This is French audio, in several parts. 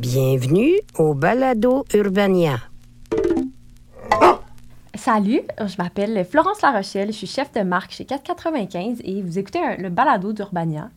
Bienvenue au Balado Urbania. Salut, je m'appelle Florence Larochelle, je suis chef de marque chez 495 et vous écoutez le balado d'Urbania.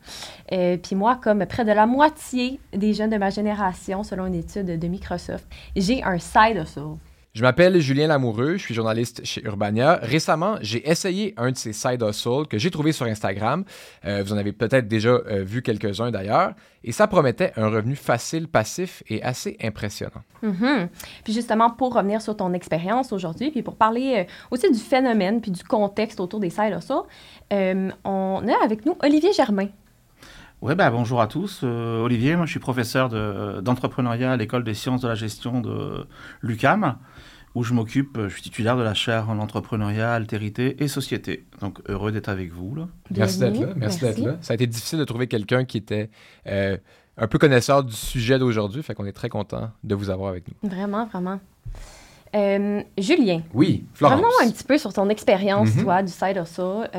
Euh, puis moi, comme près de la moitié des jeunes de ma génération, selon une étude de Microsoft, j'ai un side hustle. Je m'appelle Julien Lamoureux, je suis journaliste chez Urbania. Récemment, j'ai essayé un de ces side hustles que j'ai trouvé sur Instagram. Euh, vous en avez peut-être déjà euh, vu quelques-uns d'ailleurs. Et ça promettait un revenu facile, passif et assez impressionnant. Mhm. Puis justement, pour revenir sur ton expérience aujourd'hui, puis pour parler euh, aussi du phénomène puis du contexte autour des side hustles, on a avec nous Olivier Germain. Oui, ben, bonjour à tous. Olivier, moi je suis professeur d'entrepreneuriat à l'école des sciences de la gestion de l'UCAM où je m'occupe, je suis titulaire de la chaire en entrepreneuriat, altérité et société. Donc heureux d'être avec vous. Là. Merci d'être là. Merci, d'être là. Ça a été difficile de trouver quelqu'un qui était euh, un peu connaisseur du sujet d'aujourd'hui, fait qu'on est très content de vous avoir avec nous. Vraiment, vraiment. Euh, Julien. Oui, Florence. Revenons un petit peu sur ton expérience, mm-hmm. toi, du side of ça.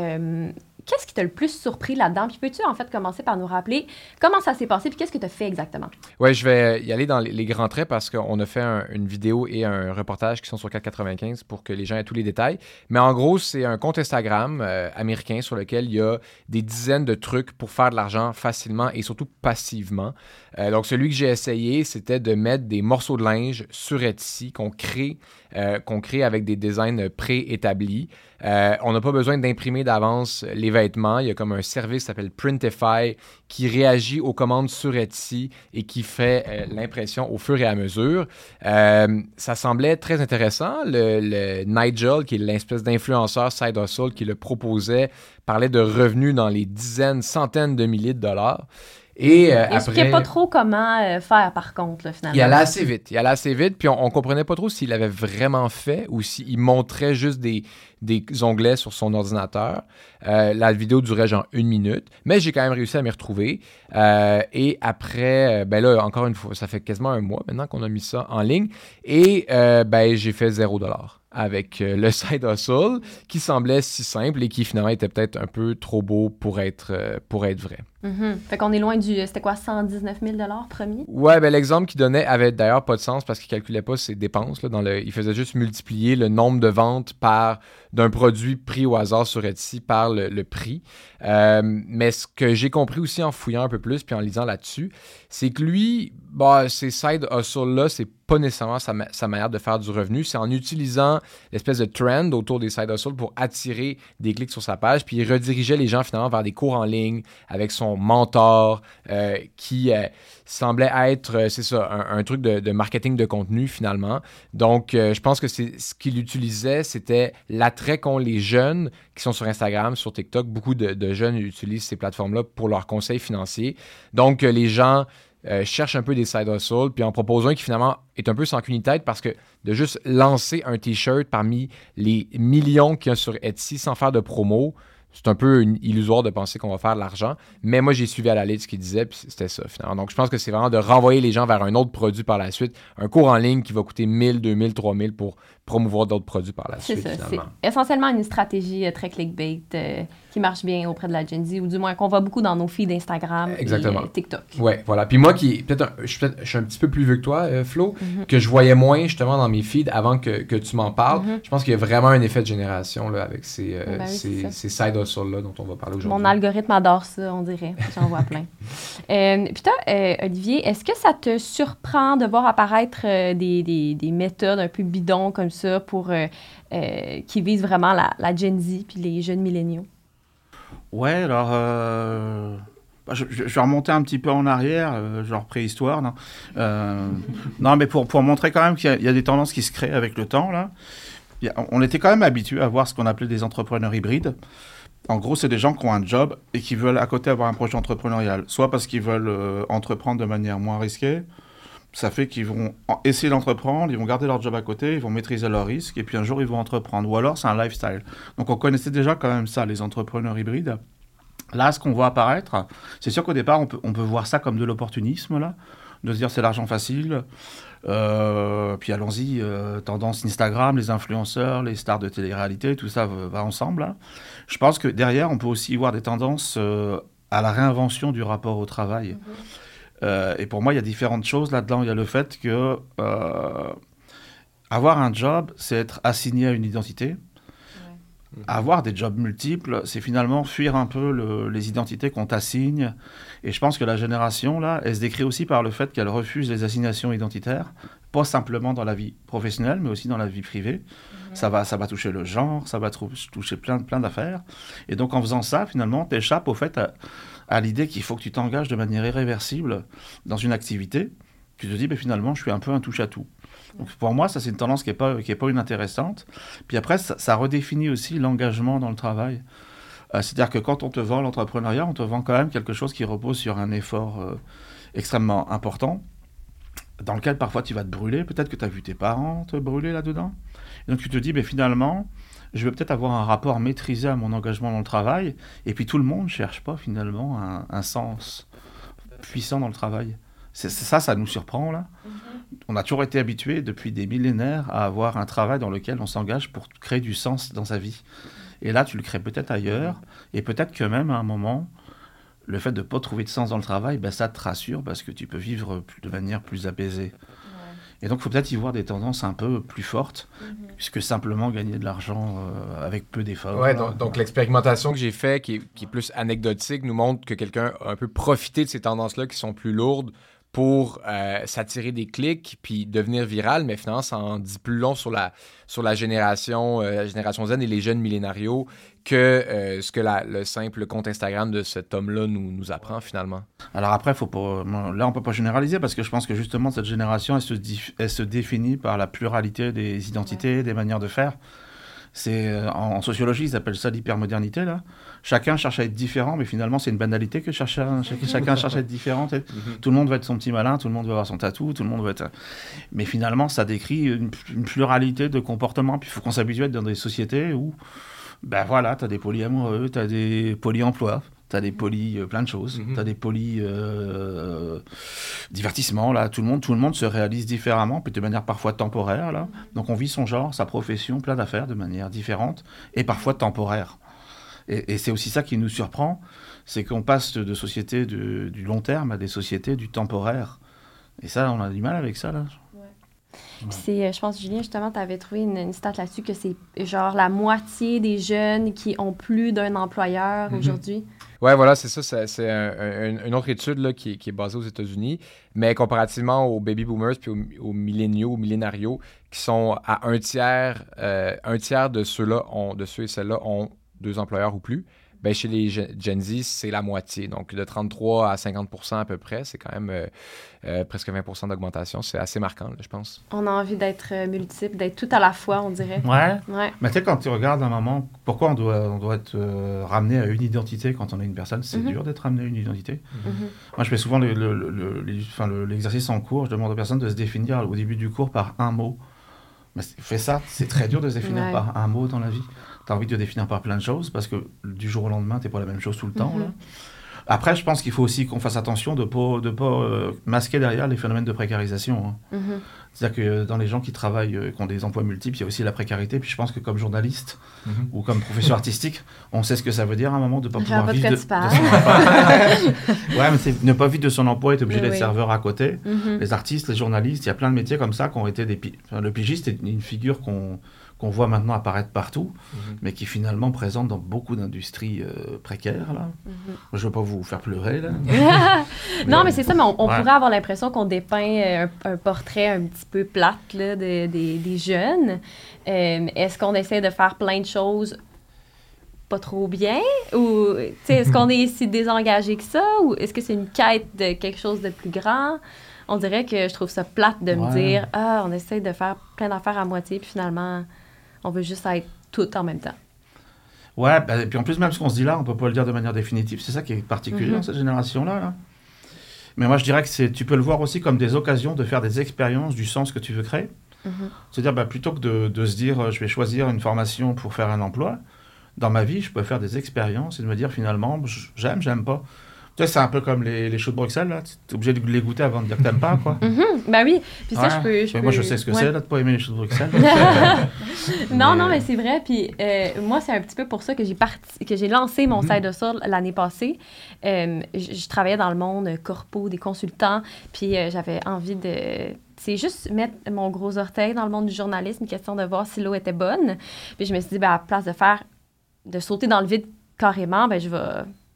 Qu'est-ce qui t'a le plus surpris là-dedans? Puis peux-tu en fait commencer par nous rappeler comment ça s'est passé puis qu'est-ce que tu as fait exactement? Oui, je vais y aller dans les, grands traits parce qu'on a fait une vidéo et un reportage qui sont sur 495 pour que les gens aient tous les détails. Mais en gros, c'est un compte Instagram euh, américain sur lequel il y a des dizaines de trucs pour faire de l'argent facilement et surtout passivement. Euh, donc, celui que j'ai essayé, c'était de mettre des morceaux de linge sur Etsy qu'on crée, euh, qu'on crée avec des designs préétablis. On n'a pas besoin d'imprimer d'avance les Il y a comme un service qui s'appelle Printify qui réagit aux commandes sur Etsy et qui fait l'impression au fur et à mesure. ça semblait très intéressant. Le, Nigel, qui est l'espèce d'influenceur Side Hustle qui le proposait, parlait de revenus dans les dizaines, centaines de milliers de dollars. Et euh, après... pas trop comment euh, faire, par contre, finalement. Il allait assez vite. Il allait assez vite, puis on, on comprenait pas trop s'il avait vraiment fait ou s'il montrait juste des, des onglets sur son ordinateur. Euh, la vidéo durait genre une minute, mais j'ai quand même réussi à m'y retrouver. et après, ben là, encore une fois, ça fait quasiment un mois maintenant qu'on a mis ça en ligne. Et ben, j'ai fait zéro dollar avec le side hustle qui semblait si simple et qui finalement était peut-être un peu trop beau pour être, pour être vrai. Mm Fait qu'on est loin du. C'était quoi, 119 000 premier? Ouais, ben l'exemple qu'il donnait avait d'ailleurs pas de sens parce qu'il calculait pas ses dépenses. Là, dans le, il faisait juste multiplier le nombre de ventes par d'un produit pris au hasard sur Etsy par le, prix. Euh, mais ce que j'ai compris aussi en fouillant un peu plus puis en lisant là-dessus, c'est que lui, bah, ces side hustles-là, c'est pas nécessairement sa, sa, manière de faire du revenu. C'est en utilisant l'espèce de trend autour des side hustles pour attirer des clics sur sa page. Puis il redirigeait les gens finalement vers des cours en ligne avec son mentor euh, qui euh, semblait être, euh, c'est ça, un, truc de, marketing de contenu finalement. Donc, je pense que ce qu'il utilisait, c'était l'attrait qu'ont les jeunes qui sont sur Instagram, sur TikTok. Beaucoup de, jeunes utilisent ces plateformes-là pour leurs conseils financiers. Donc, les gens euh, cherche un peu des side hustles, puis en propose un qui finalement est un peu sans qu'une tête parce que de juste lancer un t-shirt parmi les millions qu'il y a sur Etsy sans faire de promo, c'est un peu illusoire de penser qu'on va faire de l'argent. Mais moi, j'ai suivi à la lettre ce qu'il disait, puis c'était ça, finalement. Donc, je pense que c'est vraiment de renvoyer les gens vers un autre produit par la suite. Un cours en ligne qui va coûter 1000, 2000, 3000 pour promouvoir d'autres produits par la suite. C'est ça. C'est essentiellement une stratégie euh, très clickbait euh, qui marche bien auprès de la Gen Z, ou du moins qu'on voit beaucoup dans nos feeds Instagram et euh, TikTok. Ouais, voilà. Puis moi, qui peut-être je, suis je suis un petit peu plus vieux que toi, Flo, mhm. que je voyais moins justement dans mes feeds avant que, que tu m'en parles. Mhm. Je pense qu'il y a vraiment un effet de génération là, avec ces, ben ces, ces side hustles-là dont on va parler aujourd'hui. Mon algorithme adore ça, on dirait. J'en vois plein. puis toi, Olivier, est-ce que ça te surprend de voir apparaître des, des, des méthodes un peu bidons comme ça pour, euh, euh, qui vise vraiment la, la, Gen Z puis les jeunes milléniaux? Ouais, alors euh, bah, je, vais remonter un petit peu en arrière, genre préhistoire. Non, non mais pour, pour montrer quand même qu'il y, a des tendances qui se créent avec le temps. Là. on était quand même habitué à voir ce qu'on appelait des entrepreneurs hybrides. En gros, c'est des gens qui ont un job et qui veulent à côté avoir un projet entrepreneurial, soit parce qu'ils veulent entreprendre de manière moins risquée, ça fait qu'ils vont essayer d'entreprendre, ils vont garder leur job à côté, ils vont maîtriser leurs risques, et puis un jour ils vont entreprendre. Ou alors c'est un lifestyle. Donc on connaissait déjà quand même ça, les entrepreneurs hybrides. Là, ce qu'on voit apparaître, c'est sûr qu'au départ, on peut, on peut voir ça comme de l'opportunisme, là, de se dire c'est l'argent facile. Euh, puis allons-y, euh, tendance Instagram, les influenceurs, les stars de télé-réalité, tout ça va, ensemble. Je pense que derrière, on peut aussi voir des tendances euh, à la réinvention du rapport au travail. Mm-hmm. Euh, et pour moi, il y a différentes choses là-dedans. Il y a le fait que euh, avoir un job, c'est être assigné à une identité. Avoir des jobs multiples, c'est finalement fuir un peu le- les identités qu'on t'assigne. Et je pense que la génération, là, elle se décrit aussi par le fait qu'elle refuse les assignations identitaires, pas simplement dans la vie professionnelle, mais aussi dans la vie privée. Ça, va, ça va toucher le genre, ça va toucher plein, plein d'affaires. Et donc, en faisant ça, finalement, tu échappes au fait à, à l'idée qu'il faut que tu t'engages de manière irréversible dans une activité. Tu te dis, ben, finalement, je suis un peu un touche-à-tout. Donc, pour moi, ça, c'est une tendance qui n'est pas, pas inintéressante. Puis après, ça, redéfinit aussi l'engagement dans le travail. Euh, C'est-à-dire que quand on te vend l'entrepreneuriat, on te vend quand même quelque chose qui repose sur un effort euh, extrêmement important, dans lequel parfois tu vas te brûler. Peut-être que tu as vu tes parents te brûler là-dedans. Donc tu te dis, ben, finalement, je vais peut-être avoir un rapport maîtrisé à mon engagement dans le travail. Et puis tout le monde ne cherche pas finalement un, un sens puissant dans le travail. C'est ça, ça nous surprend là. On a toujours été habitué depuis des millénaires à avoir un travail dans lequel on s'engage pour créer du sens dans sa vie. Et là, tu le crées peut-être ailleurs, et peut-être que même à un moment, le fait de ne pas trouver de sens dans le travail, ben, ça te rassure parce que tu peux vivre de manière plus apaisée. Et donc, il faut peut-être y voir des tendances un peu plus fortes, puisque simplement gagner de l'argent euh, avec peu d'efforts. Ouais, donc, donc l'expérimentation que j'ai faite, qui, est- qui est plus anecdotique, nous montre que quelqu'un a un peu profité de ces tendances-là qui sont plus lourdes pour euh, s'attirer des clics puis devenir viral, mais finalement, ça en dit plus long sur la, sur la génération, euh, génération Z et les jeunes millénarios que euh, ce que le simple compte Instagram de cet homme-là nous, nous apprend finalement. Alors après, faut pas, là, on peut pas généraliser parce que je pense que justement, cette génération, elle se, elle se définit par la pluralité des identités, des manières de faire. C'est euh, en, en sociologie, ils appellent ça l'hypermodernité. Là, chacun cherche à être différent, mais finalement, c'est une banalité que cherche à- chacun, cherche à être différent. sais. Tout le monde va être son petit malin, tout le monde va avoir son tatou, tout le monde va être. Mais finalement, ça décrit une, une pluralité de comportements. Puis il faut qu'on s'habitue à être dans des sociétés où, ben voilà, tu as des polyamoureux, tu as des polyemplois, tu as des poly euh, plein de choses, Mhm. tu as des poly euh, divertissements, là, tout le, monde, tout le monde se réalise différemment, puis de manière parfois temporaire, là. Donc on vit son genre, sa profession, plein d'affaires de manière différente, et parfois temporaire. Et, et c'est aussi ça qui nous surprend, c'est qu'on passe de, de sociétés du long terme à des sociétés du temporaire. Et ça, on a du mal avec ça, là. C'est, euh, je pense, Julien, justement, tu avais trouvé une, une stat là-dessus que c'est genre la moitié des jeunes qui ont plus d'un employeur Mhm. aujourd'hui. Ouais, voilà, c'est ça. C'est, c'est un- un- une autre étude là, qui, est- basée aux États-Unis, mais comparativement aux baby boomers puis aux, aux milléniaux, aux millénarios, qui sont à un tiers, euh, un tiers de ceux-là, de ceux et celles-là ont deux employeurs ou plus. Ben, chez les Gen Z, c'est la moitié. Donc, de 33 à 50% à peu près, c'est quand même euh, euh, presque 20 d'augmentation. C'est assez marquant, là, je pense. On a envie d'être euh, multiple, d'être tout à la fois, on dirait. Ouais. Ouais. Mais tu sais, quand tu regardes un moment, pourquoi on doit, on doit être euh, ramené à une identité quand on est une personne? C'est Mhm. dur d'être ramené à une identité. Mhm. Moi, je fais souvent le- le- le- le- l'exercice en cours. Je demande aux personnes de se définir au début du cours par un mot. Mais fais ça, c'est très dur de se définir Ouais. par un mot dans la vie. Tu as envie de te définir par plein de choses parce que du jour au lendemain, tu pas la même chose tout le temps. Mhm. là. Après, je pense qu'il faut aussi qu'on fasse attention de ne pas, de pas euh, masquer derrière les phénomènes de précarisation. hein. Mhm. C'est-à-dire que dans les gens qui travaillent, euh, qui ont des emplois multiples, il y a aussi la précarité. Puis je pense que comme journaliste Mhm. ou comme professeur artistique, on sait ce que ça veut dire à un moment de ne pas Je pouvoir de vivre de, de son emploi. ouais, mais c'est ne pas vivre de son emploi et être obligé Oui, d'être oui. serveur à côté. Les artistes, les journalistes, il y a plein de métiers comme ça qui ont été des... pi- enfin, le pigiste est une figure qu'on qu'on voit maintenant apparaître partout, Mhm. mais qui est finalement présente dans beaucoup d'industries euh, précaires. Là. Mhm. Je ne veux pas vous faire pleurer. Là. non, mais c'est ça, mais on, on Ouais. pourrait avoir l'impression qu'on dépeint euh, un, un portrait un petit peu plate là, de- des- des jeunes. Euh, est-ce qu'on essaie de faire plein de choses pas trop bien? Ou tu sais, est-ce qu'on est si désengagé que ça? Ou est-ce que c'est une quête de quelque chose de plus grand? On dirait que je trouve ça plate de me dire Ah, on essaie de faire plein d'affaires à moitié, puis finalement, on veut juste être tout en même temps. Ouais, bah, et puis en plus, même ce qu'on se dit là, on peut pas le dire de manière définitive. C'est ça qui est particulier dans cette génération-là. là. Mais moi, je dirais que c'est, tu peux le voir aussi comme des occasions de faire des expériences du sens que tu veux créer. C'est-à-dire, bah, plutôt que de, de se dire, euh, je vais choisir une formation pour faire un emploi, dans ma vie, je peux faire des expériences et de me dire finalement, j'aime, j'aime pas. Tu vois, c'est un peu comme les, les choux de Bruxelles, là. Tu es obligé de les goûter avant de dire que t'aimes pas, quoi. Mhm. Ben oui. Puis ça, Ouais. je peux. je Mais moi, je sais ce que ouais. c'est, là, de pas aimer les choux de Bruxelles. non, Mais- non, mais c'est vrai. Puis euh, moi, c'est un petit peu pour ça que j'ai parti, que j'ai lancé mon Mhm. side hustle l'année passée. Euh, je, travaillais dans le monde corpo, des consultants, puis euh, j'avais envie de. C'est juste mettre mon gros orteil dans le monde du journalisme, une question de voir si l'eau était bonne. Puis je me suis dit, ben, à la place de faire, de sauter dans le vide carrément, ben, je vais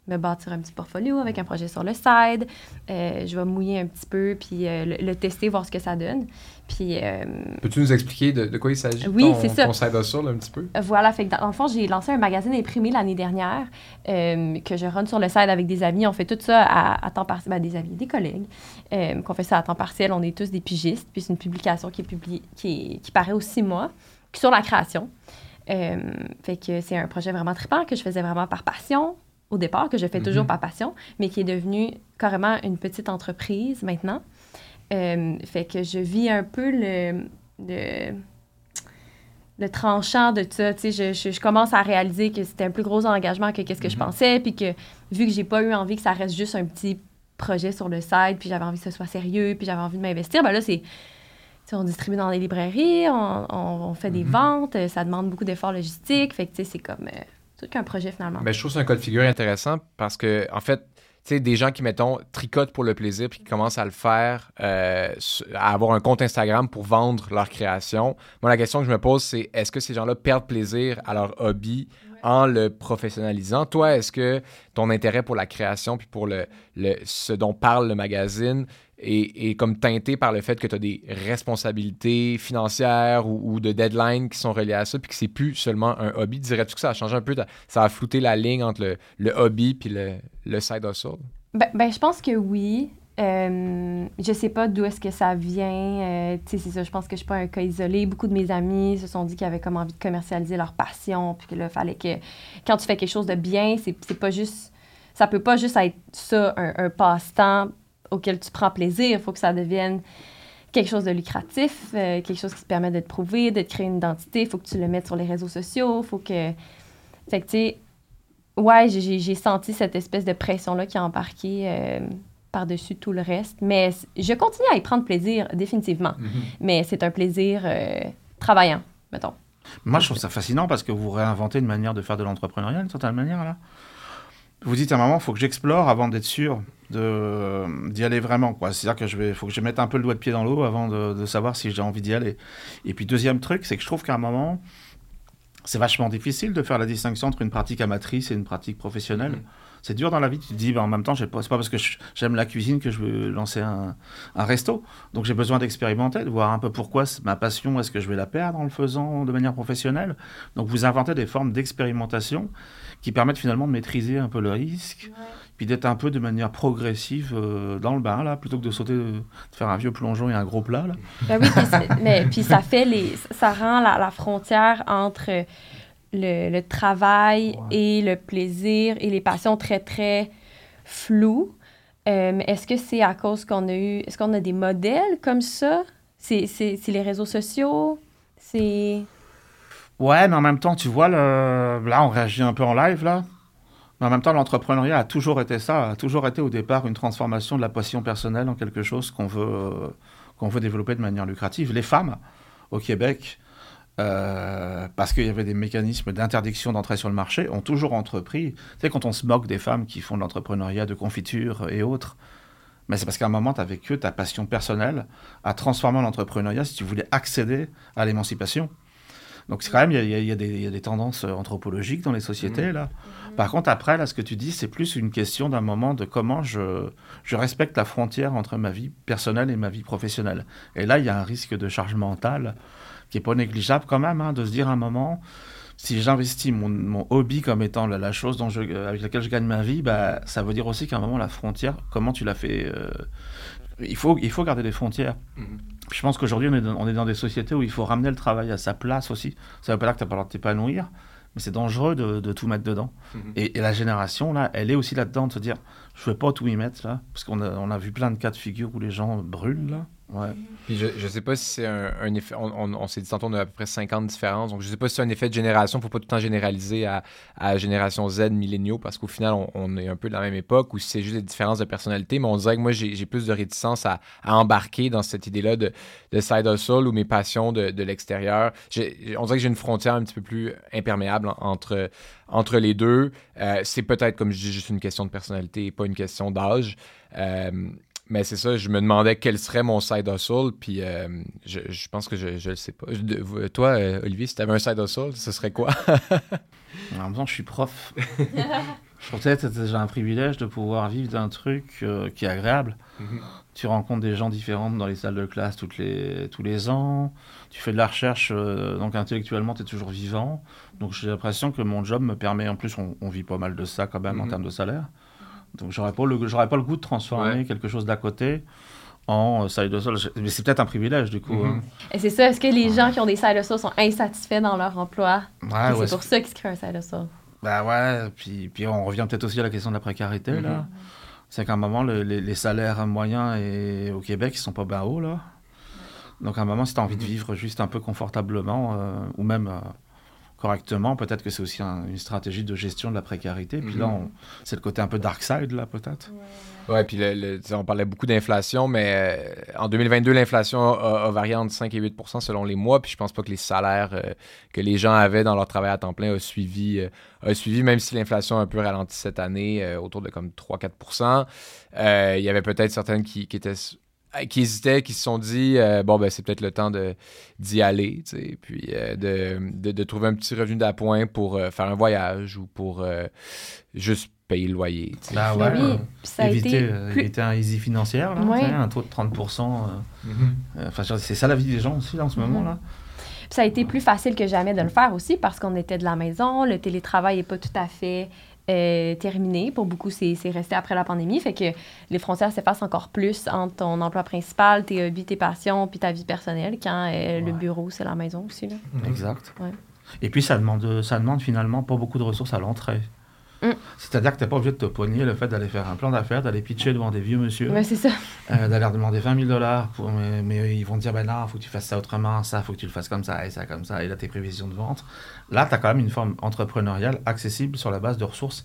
me bâtir un petit portfolio avec un projet sur le side. Euh, je vais mouiller un petit peu, puis euh, le, le tester, voir ce que ça donne. Puis euh, Peux-tu nous expliquer de, de quoi il s'agit? Oui, c'est ça. Ton side hustle, un petit peu? Voilà, fait que dans, dans le fond, j'ai lancé un magazine imprimé l'année dernière que je run sur le site avec des amis. On fait tout ça à, à temps partiel, ben, des amis, des collègues, qu'on fait ça à temps partiel. On est tous des pigistes. Puis c'est une publication qui est publiée, qui, est- qui paraît aux six mois, sur la création. Fait que c'est un projet vraiment trippant que je faisais vraiment par passion au départ, que je fais toujours Mhm. par passion, mais qui est devenu carrément une petite entreprise maintenant. Euh, fait que je vis un peu le, le, le tranchant de ça. Tu sais, je, je, je commence à réaliser que c'était un plus gros engagement que qu'est-ce que je Mhm. pensais, puis que vu que j'ai pas eu envie que ça reste juste un petit projet sur le site, puis j'avais envie que ce soit sérieux, puis j'avais envie de m'investir, ben là, c'est... tu sais, On distribue dans les librairies, on, on- on fait des Mhm. ventes, ça demande beaucoup d'efforts logistiques. Fait que, tu sais, c'est comme... euh, c'est qu'un projet, finalement. Ben, je trouve que c'est un cas de figure intéressant parce que, en fait, tu sais, des gens qui, mettons, tricotent pour le plaisir puis qui commencent à le faire, euh, à avoir un compte Instagram pour vendre leur création. Moi, la question que je me pose, c'est est-ce que ces gens-là perdent plaisir à leur hobby en le professionnalisant? Toi, est-ce que ton intérêt pour la création puis pour le, le- ce dont parle le magazine est, comme teinté par le fait que tu as des responsabilités financières ou, de deadlines qui sont reliées à ça puis que c'est plus seulement un hobby? Dirais-tu que ça a changé un peu? Ça a flouté la ligne entre le, hobby puis le, side hustle? Ben, ben, je pense que oui. Euh, je sais pas d'où est-ce que ça vient. Euh, c'est ça, je pense que je suis pas un cas isolé. Beaucoup de mes amis se sont dit qu'ils avaient comme envie de commercialiser leur passion, puis que là, fallait que quand tu fais quelque chose de bien, c'est pas juste... Ça peut pas juste être ça, un passe-temps auquel tu prends plaisir. Il faut que ça devienne quelque chose de lucratif, euh, quelque chose qui te permet de te prouver, de te créer une identité. Il faut que tu le mettes sur les réseaux sociaux. faut que... Fait que, tu sais, ouais, j'ai- senti cette espèce de pression-là qui a embarqué euh, par-dessus tout le reste. Mais je continue à y prendre plaisir, définitivement. Mais c'est un plaisir euh, travaillant, mettons. Moi, je trouve ça fascinant parce que vous réinventez une manière de faire de l'entrepreneuriat d'une certaine manière, là. Vous dites à un moment, il faut que j'explore avant d'être sûr d'y aller vraiment. C'est-à-dire que je vais, faut que je mette un peu le doigt de pied dans l'eau avant de, savoir si j'ai envie d'y aller. Et puis, deuxième truc, c'est que je trouve qu'à un moment, c'est vachement difficile de faire la distinction entre une pratique amatrice et une pratique professionnelle. Mhm. C'est dur dans la vie. Tu te dis, ben, en même temps, c'est pas parce que j'aime la cuisine que je veux lancer un, un resto. Donc j'ai besoin d'expérimenter, de voir un peu pourquoi ma passion, est-ce que je vais la perdre en le faisant de manière professionnelle. Donc vous inventez des formes d'expérimentation qui permettent finalement de maîtriser un peu le risque, puis d'être un peu de manière progressive euh, dans le bain, là, plutôt que de sauter, euh, de faire un vieux plongeon et un gros plat. Là. Ben oui, puis, mais, puis ça fait les... Ça rend la, la frontière entre le, le travail et le plaisir et les passions très, très floues. Euh, est-ce que c'est à cause qu'on a eu... Est-ce qu'on a des modèles comme ça? C'est c'est- c'est les réseaux sociaux? C'est... Ouais, mais en même temps, tu vois, le... là, on réagit un peu en live, là. Mais en même temps, l'entrepreneuriat a toujours été ça, a toujours été au départ une transformation de la passion personnelle en quelque chose qu'on veut, euh, qu'on veut développer de manière lucrative. Les femmes, au Québec, euh, parce qu'il y avait des mécanismes d'interdiction d'entrée sur le marché, ont toujours entrepris. Tu sais, quand on se moque des femmes qui font de l'entrepreneuriat de confiture et autres, mais c'est parce qu'à un moment, tu avais que ta passion personnelle à transformer en entrepreneuriat si tu voulais accéder à l'émancipation. Donc c'est quand même, il y a- y, y des- tendances euh, anthropologiques dans les sociétés, là. Par contre, après, là, ce que tu dis, c'est plus une question d'un moment de comment je, je respecte la frontière entre ma vie personnelle et ma vie professionnelle. Et là, il y a un risque de charge mentale qui est pas négligeable quand même, hein, de se dire à un moment, si j'investis mon, mon hobby comme étant la, la chose dont je, avec laquelle je gagne ma vie, bah, ça veut dire aussi qu'à un moment, la frontière, comment tu la fais euh, il, faut, il faut garder des frontières. Puis Je pense qu'aujourd'hui, on, est dans- on est dans des sociétés où il faut ramener le travail à sa place aussi. Ça ne veut pas dire que tu n'as pas le droit de t'épanouir, mais c'est dangereux de, de tout mettre dedans. Mhm. Et, et la génération, là, elle est aussi là-dedans de se dire je ne vais pas tout y mettre, là. Parce qu'on a, on a vu plein de cas de figure où les gens brûlent, là. Ouais. Puis je, je sais pas si c'est un, un effet. On, on, on s'est dit tantôt, on a à peu près 50 différences. Donc je sais pas si c'est un effet de génération. Faut pas tout le temps généraliser à, à génération Z, milléniaux, parce qu'au final, on, on est un peu de la même époque ou si c'est juste des différences de personnalité. Mais on dirait que moi, j'ai plus de réticence à, à embarquer dans cette idée-là de, de side hustle ou mes passions de, de l'extérieur. On dirait que j'ai une frontière un petit peu plus imperméable en- entre, entre les deux. Euh, c'est peut-être, comme je dis, juste une question de personnalité et pas une question d'âge. Euh, mais c'est ça, je me demandais quel serait mon side hustle, puis euh, je, je pense que je, je le sais pas. Je- toi, euh, Olivier, si tu avais un side hustle, ce serait quoi? En même temps, je suis prof. Peut-être c'est déjà un privilège de pouvoir vivre d'un truc euh, qui est agréable. Mhm. Tu rencontres des gens différents dans les salles de classe toutes les, tous les ans. Tu fais de la recherche, donc intellectuellement, tu es toujours vivant. Donc j'ai l'impression que mon job me permet, en plus, on, on vit pas mal de ça quand même en Mhm. termes de salaire. Donc j'aurais pas, le- j'aurais pas le goût de transformer Ouais. quelque chose d'à côté en euh, side hustle. Mais c'est peut-être un privilège du coup. Mhm. hein. Et c'est ça, est-ce que les gens qui ont des side hustles sont insatisfaits dans leur emploi? Ouais, Et ouais, c'est pour ça qu'ils se créent un side hustle. Bah ouais, puis, puis on revient peut-être aussi à la question de la précarité, là. C'est qu'à un moment, le- les, les salaires moyens et, au Québec, ils sont pas bien hauts, là. Donc à un moment, si tu as envie de vivre juste un peu confortablement, euh, ou même euh, correctement, peut-être que c'est aussi un- une stratégie de gestion de la précarité. Puis là, Mhm. c'est le côté un peu dark side, là, peut-être. Ouais, puis le- on parlait beaucoup d'inflation, mais euh, en 2022, l'inflation a, a varié entre 5 et 8% selon les mois, puis je pense pas que les salaires euh, que les gens avaient dans leur travail à temps plein a suivi, euh, a suivi même si l'inflation a un peu ralenti cette année, euh, autour de comme 3-4% Euh, Il y avait peut-être certaines qui, qui étaient qui hésitaient, qui se sont dit euh, bon ben c'est peut-être le temps de d'y aller, tu sais, puis euh, de, de, de trouver un petit revenu d'appoint pour euh, faire un voyage ou pour euh, juste payer le loyer. tu sais. Bah Mais ouais, oui, ça a éviter, été plus- éviter un easy financière, là, Ouais. un taux de 30%. euh, Mhm. euh, Enfin, je veux dire, c'est ça la vie des gens aussi, là, en ce Mhm. moment-là. Puis ça a été plus facile que jamais de le faire aussi parce qu'on était de la maison. Le télétravail n'est pas tout à fait euh, terminé. Pour beaucoup, c'est c'est resté après la pandémie. Fait que les frontières s'effacent encore plus entre ton emploi principal, tes hobbies, tes passions, puis ta vie personnelle quand euh, le bureau, c'est la maison aussi. Là. Exact. Ouais. Et puis, ça demande, ça demande finalement pas beaucoup de ressources à l'entrée. Mm. C'est-à-dire que tu n'es pas obligé de te pogner le fait d'aller faire un plan d'affaires, d'aller pitcher devant des vieux monsieur, Ouais, c'est ça. euh, d'aller leur demander 20 000 dollars, mais, mais ils vont te dire ben non, faut que tu fasses ça autrement, ça, faut que tu le fasses comme ça, et ça comme ça, et là tes prévisions de vente. Là, tu as quand même une forme entrepreneuriale accessible sur la base de ressources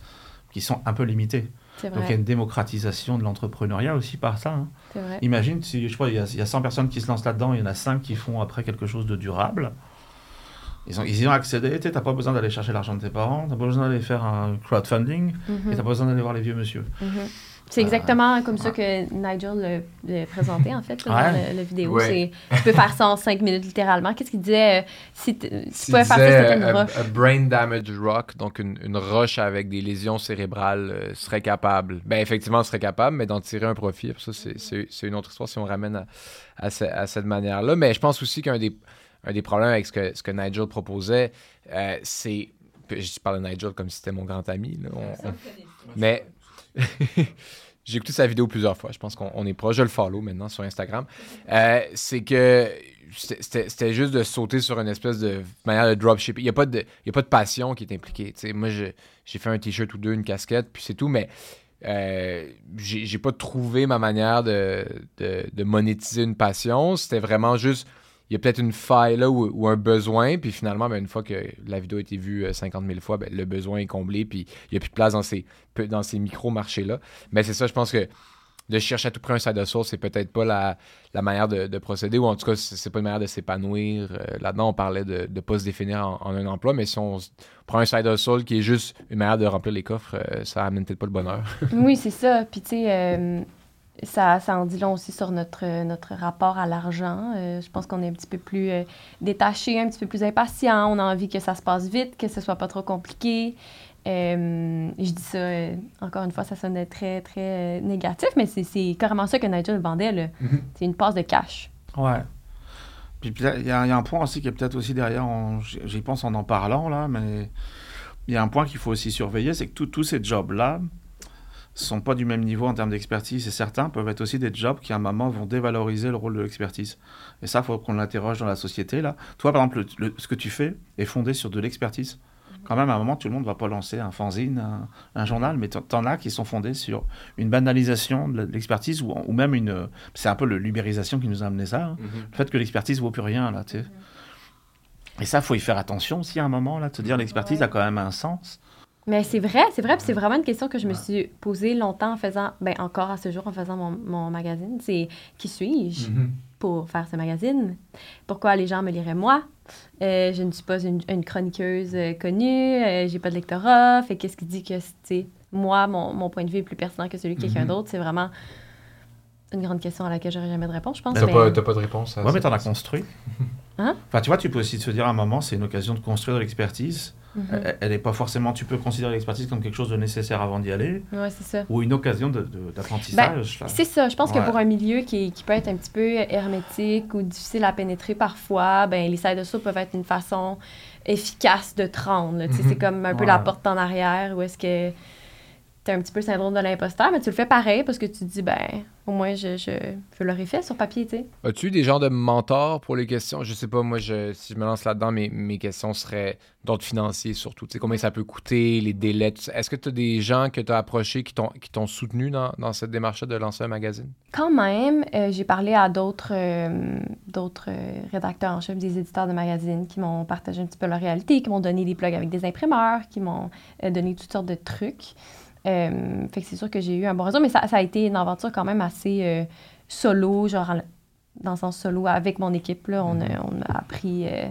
qui sont un peu limitées. Donc il y a une démocratisation de l'entrepreneuriat aussi par ça. hein. Vrai. Imagine, si, je pas, il y, a, il y a 100 personnes qui se lancent là-dedans, il y en a 5 qui font après quelque chose de durable. Ils, ont, ils y ont accédé, tu n'as pas besoin d'aller chercher l'argent de tes parents, tu n'as pas besoin d'aller faire un crowdfunding, Mhm. et tu pas besoin d'aller voir les vieux monsieur. Mhm. C'est exactement comme ça que Nigel le, le présentait, en fait, là, Ouais. dans le- la vidéo. Ouais. Tu peux faire ça en cinq minutes, littéralement. Qu'est-ce qu'il disait? euh, si tu pouvais faire ça, c'était une euh, roche. a brain damage rock, donc une, une roche avec des lésions cérébrales, euh, serait capable. Ben, effectivement, serait capable, mais d'en tirer un profit. Ça, c'est- c'est c'est une autre histoire si on ramène à, à, ce- à cette manière-là. Mais je pense aussi qu'un des, un des problèmes avec ce que, ce que Nigel proposait, euh, c'est. Je parle de Nigel comme si c'était mon grand ami. là. On- on- mais. J'ai écouté sa vidéo plusieurs fois. Je pense qu'on on est proche. Je le follow maintenant sur Instagram. Euh, c'est que c'était- juste de sauter sur une espèce de manière de dropship. Il n'y a, pas de- il y a pas de passion qui est impliquée. tu sais. moi, j'ai fait un t-shirt ou deux, une casquette, puis c'est tout, mais euh, j'ai j'ai pas trouvé ma manière de, de- de monétiser une passion. C'était vraiment juste, il y a peut-être une faille là ou, un besoin, puis finalement, ben, une fois que la vidéo a été vue euh, 50 000 fois, ben, le besoin est comblé, puis il n'y a plus de place dans ces, dans ces micro-marchés-là. Mais c'est ça, je pense que de chercher à tout prix un side hustle, c'est peut-être pas la, la manière de, de procéder, ou en tout cas, c'est pas une manière de s'épanouir. Euh, Là-dedans, on parlait de ne pas se définir en, un emploi, mais si on prend un side hustle qui est juste une manière de remplir les coffres, euh, ça amène peut-être pas le bonheur. Oui, c'est ça. Puis, tu sais, euh, ça, ça en dit long aussi sur notre, notre rapport à l'argent. Euh, je pense qu'on est un petit peu plus euh, détaché, un petit peu plus impatient. On a envie que ça se passe vite, que ce soit pas trop compliqué. Euh, je dis ça, encore une fois, ça sonne très, très négatif, mais c'est c'est carrément ça que Nigel vendait. là. C'est une passe de cash. Ouais. Puis il y, a il y a un point aussi qui est peut-être aussi derrière, j'y pense en en parlant là, mais il y a un point qu'il faut aussi surveiller, c'est que tous ces jobs-là sont pas du même niveau en termes d'expertise et certains peuvent être aussi des jobs qui à un moment vont dévaloriser le rôle de l'expertise. Et ça, il faut qu'on l'interroge dans la société là. Toi, par exemple, le- le- ce que tu fais est fondé sur de l'expertise. quand même, à un moment, tout le monde ne va pas lancer un fanzine, un, un journal, mais t'en as qui sont fondés sur une banalisation de l'expertise ou, ou, même une. C'est un peu l'ubérisation qui nous a amené ça. Hein. Mm-hmm. Le fait que l'expertise vaut plus rien, là, tu sais. Et ça, faut y faire attention aussi à un moment, là, de se dire l'expertise a quand même un sens. Mais c'est vrai, c'est vrai, c'est vraiment une question que je me suis posée longtemps en faisant, ben encore à ce jour en faisant mon, mon magazine, c'est qui suis-je mm-hmm. pour faire ce magazine? Pourquoi les gens me liraient moi? Euh, je ne suis pas une, chroniqueuse euh, connue, euh, j'ai pas de lectorat, fait qu'est-ce qui dit que, c'est moi, mon, mon, point de vue est plus pertinent que celui de quelqu'un mm-hmm. d'autre? C'est vraiment une grande question à laquelle j'aurais jamais de réponse, je pense. T'as pas, pas, de réponse à Ouais, mais t'en as construit. Hein? Enfin, tu vois, tu peux aussi te dire à un moment, c'est une occasion de construire de l'expertise. Mhm. Elle n'est pas forcément. Tu peux considérer l'expertise comme quelque chose de nécessaire avant d'y aller. Ouais, c'est ça. Ou une occasion d'apprentissage. Ben, c'est ça. Je pense que pour un milieu qui, qui, peut être un petit peu hermétique ou difficile à pénétrer parfois, ben, les sites de saut peuvent être une façon efficace de te rendre. C'est mhm. comme un peu la porte en arrière où est-ce que tu as un petit peu le syndrome de l'imposteur, mais tu le fais pareil parce que tu te dis, ben, au moins, je, je, je l'aurais fait sur papier, tu sais. As-tu des genres de mentors pour les questions? Je sais pas, moi, je, si je me lance là-dedans, mes, mes questions seraient d'ordre financier surtout. Tu sais, combien ça peut coûter, les délais. Est-ce que tu as des gens que tu as approchés qui t'ont soutenu dans, dans cette démarche de lancer un magazine? Quand même, euh, j'ai parlé à d'autres euh, d'autres euh, rédacteurs en chef, des éditeurs de magazines qui m'ont partagé un petit peu leur réalité, qui m'ont donné des blogs avec des imprimeurs, qui m'ont donné toutes sortes de trucs. Euh, fait que c'est sûr que j'ai eu un bon réseau, mais ça, ça, a été une aventure quand même assez euh, solo, genre dans le sens solo avec mon équipe. Là, on, a, mm-hmm. on a appris euh,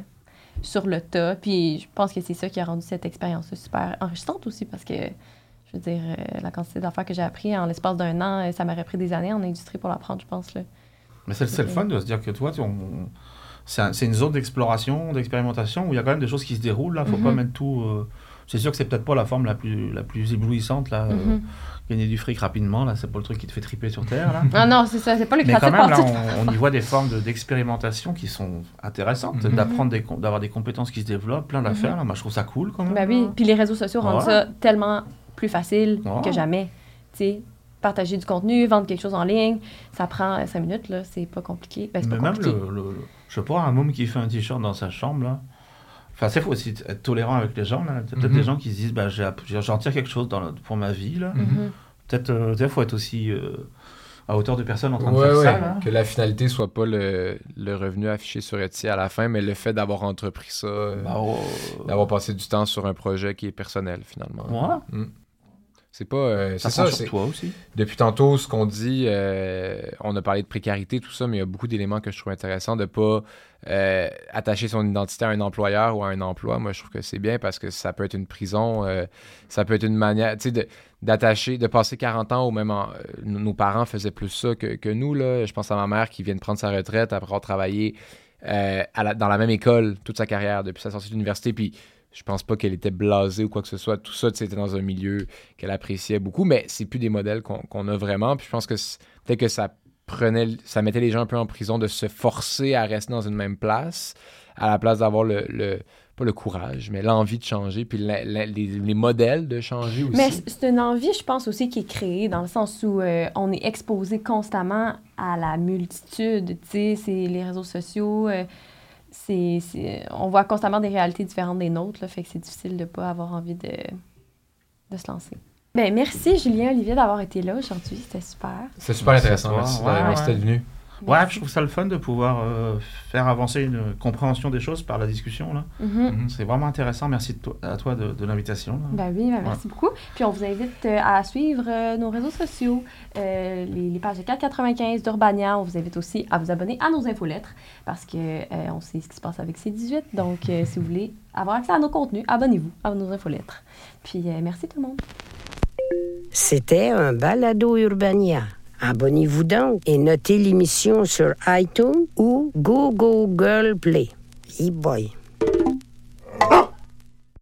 sur le tas. Puis je pense que c'est ça qui a rendu cette expérience super enrichissante aussi parce que, je veux dire, la quantité d'affaires que j'ai appris en l'espace d'un an, ça m'aurait pris des années en industrie pour l'apprendre, je pense. Là. Mais c'est le fun de se dire que toi, c'est une zone d'exploration, d'expérimentation où il y a quand même des choses qui se déroulent. Là, faut pas mm-hmm. mettre tout c'est sûr que c'est peut-être pas la forme la plus, la plus éblouissante, là. Euh, mhm. gagner du fric rapidement, là, c'est pas le truc qui te fait triper sur Terre, là. ah non, c'est ça, c'est pas le Mais quand même, là, on, y voit des formes d'expérimentation qui sont intéressantes, mhm. d'apprendre, d'avoir des compétences qui se développent, plein d'affaires, mhm. là. Moi, je trouve ça cool, quand même. Bah oui, puis les réseaux sociaux rendent ça tellement plus facile que jamais. Tu sais, partager du contenu, vendre quelque chose en ligne, ça prend cinq minutes, là, c'est pas compliqué. Ben, Mais pas même le, je sais pas, un môme qui fait un t-shirt dans sa chambre, là, Enfin, il faut aussi être tolérant avec les gens. Là. Peut-être des mhm. gens qui se disent, bah, j'en tire quelque chose dans pour ma vie. Là. Mhm. Peut-être euh, faut être aussi euh, à hauteur de personnes en train de faire ça. Que la finalité soit pas le, le, revenu affiché sur Etsy à la fin, mais le fait d'avoir entrepris ça, euh, bah, oh. d'avoir passé du temps sur un projet qui est personnel finalement. Ouais. Mm. C'est pas. Euh, ça, ça c'est toi aussi. Depuis tantôt, ce qu'on dit, euh, on a parlé de précarité, tout ça, mais il y a beaucoup d'éléments que je trouve intéressants de pas euh, attacher son identité à un employeur ou à un emploi. Moi, je trouve que c'est bien parce que ça peut être une prison, ça peut être une manière, tu sais, d'attacher, de, passer 40 ans au même. nos parents faisaient plus ça que, que, nous, là. Je pense à ma mère qui vient de prendre sa retraite après avoir travaillé dans la même école toute sa carrière depuis sa sortie de l'université. Puis je pense pas qu'elle était blasée ou quoi que ce soit. Tout ça, c'était dans un milieu qu'elle appréciait beaucoup, mais c'est plus des modèles qu'on a vraiment. Puis je pense que peut-être que ça prenait, ça mettait les gens un peu en prison de se forcer à rester dans une même place, à la place d'avoir le, pas le courage, mais l'envie de changer, puis les, modèles de changer aussi. Mais c'est une envie, je pense aussi, qui est créée dans le sens où euh, on est exposé constamment à la multitude, tu sais, c'est les réseaux sociaux. Euh, c'est, on voit constamment des réalités différentes des nôtres, là, fait que c'est difficile de ne pas avoir envie de, de se lancer. Ben, merci Julien Olivier d'avoir été là aujourd'hui, c'était super. C'est super intéressant, merci, merci d'être venu. Ouais, je trouve ça le fun de pouvoir euh, faire avancer une compréhension des choses par la discussion. là. Mm-hmm. Mm-hmm. C'est vraiment intéressant. Merci à toi de, l'invitation. Ben oui, ben merci beaucoup. Puis on vous invite euh, à suivre euh, nos réseaux sociaux, les, les, pages 495 d'Urbania. On vous invite aussi à vous abonner à nos infolettres parce qu'on on sait ce qui se passe avec C18. Donc, si vous voulez avoir accès à nos contenus, abonnez-vous à nos infolettres. Puis merci tout le monde. C'était un balado Urbania. Abonnez-vous donc et notez l'émission sur iTunes ou Google Play. E-boy.